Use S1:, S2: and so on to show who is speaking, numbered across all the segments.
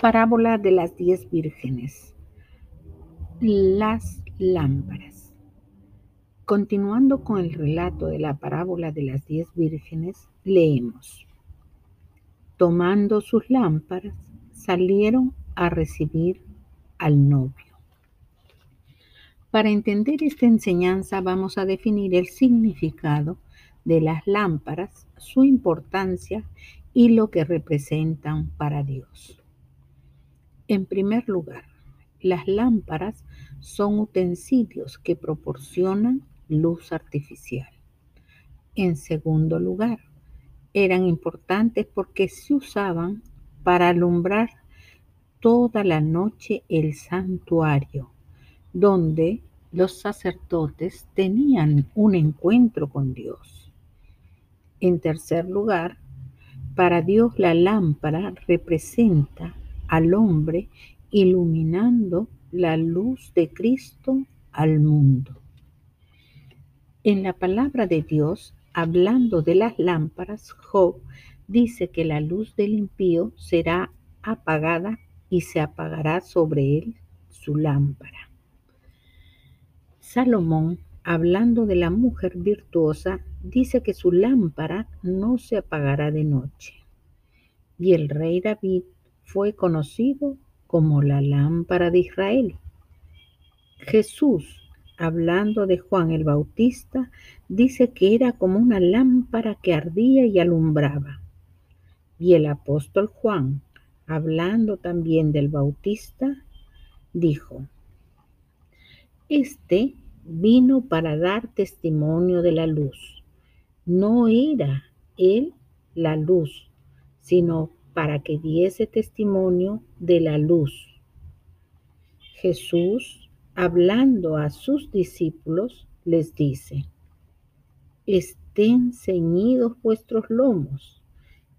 S1: Parábola de las diez vírgenes. Las lámparas. Continuando con el relato de la parábola de las diez vírgenes, leemos. Tomando sus lámparas, salieron a recibir al novio. Para entender esta enseñanza vamos a definir el significado de las lámparas, su importancia y lo que representan para Dios. En primer lugar, las lámparas son utensilios que proporcionan luz artificial. En segundo lugar, eran importantes porque se usaban para alumbrar toda la noche el santuario, donde los sacerdotes tenían un encuentro con Dios. En tercer lugar, para Dios la lámpara representa al hombre iluminando la luz de Cristo al mundo. En la palabra de Dios, hablando de las lámparas, Job dice que la luz del impío será apagada y se apagará sobre él su lámpara. Salomón, hablando de la mujer virtuosa, dice que su lámpara no se apagará de noche. Y el rey David fue conocido como la lámpara de Israel. Jesús, hablando de Juan el Bautista, dice que era como una lámpara que ardía y alumbraba. Y el apóstol Juan, hablando también del Bautista, dijo, Este vino para dar testimonio de la luz. No era él la luz, sino para que diese testimonio de la luz. Jesús, hablando a sus discípulos, les dice, estén ceñidos vuestros lomos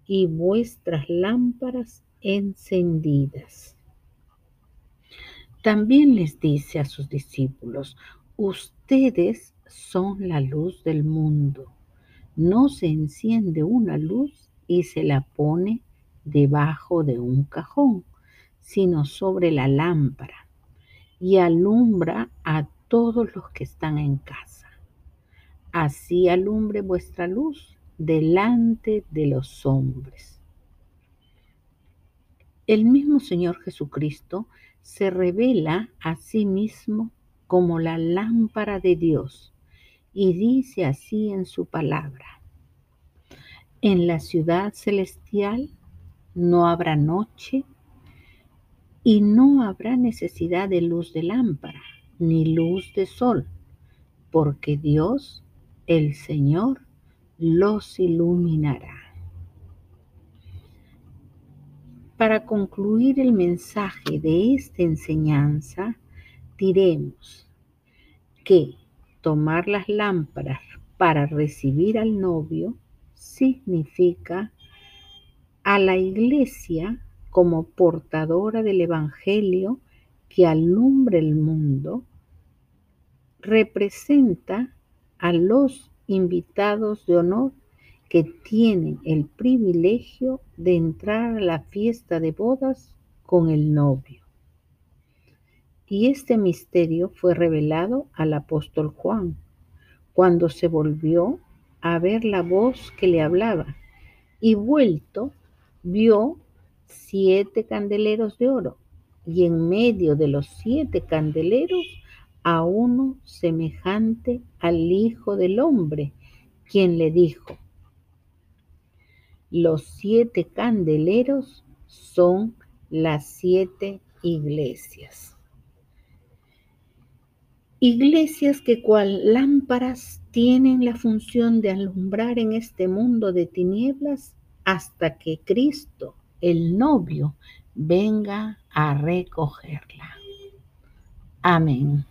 S1: y vuestras lámparas encendidas. También les dice a sus discípulos, ustedes son la luz del mundo. No se enciende una luz y se la pone debajo de un cajón, sino sobre la lámpara, y alumbra a todos los que están en casa. Así alumbre vuestra luz delante de los hombres. El mismo Señor Jesucristo se revela a sí mismo como la lámpara de Dios y dice así en su palabra. En la ciudad celestial no habrá noche y no habrá necesidad de luz de lámpara ni luz de sol, porque Dios, el Señor, los iluminará. Para concluir el mensaje de esta enseñanza, diremos que tomar las lámparas para recibir al novio significa a la iglesia como portadora del Evangelio que alumbre el mundo, representa a los invitados de honor que tienen el privilegio de entrar a la fiesta de bodas con el novio. Y este misterio fue revelado al apóstol Juan cuando se volvió a ver la voz que le hablaba y vuelto vio siete candeleros de oro y en medio de los siete candeleros a uno semejante al Hijo del Hombre, quien le dijo, los siete candeleros son las siete iglesias. Iglesias que cual lámparas tienen la función de alumbrar en este mundo de tinieblas hasta que Cristo, el novio, venga a recogerla. Amén.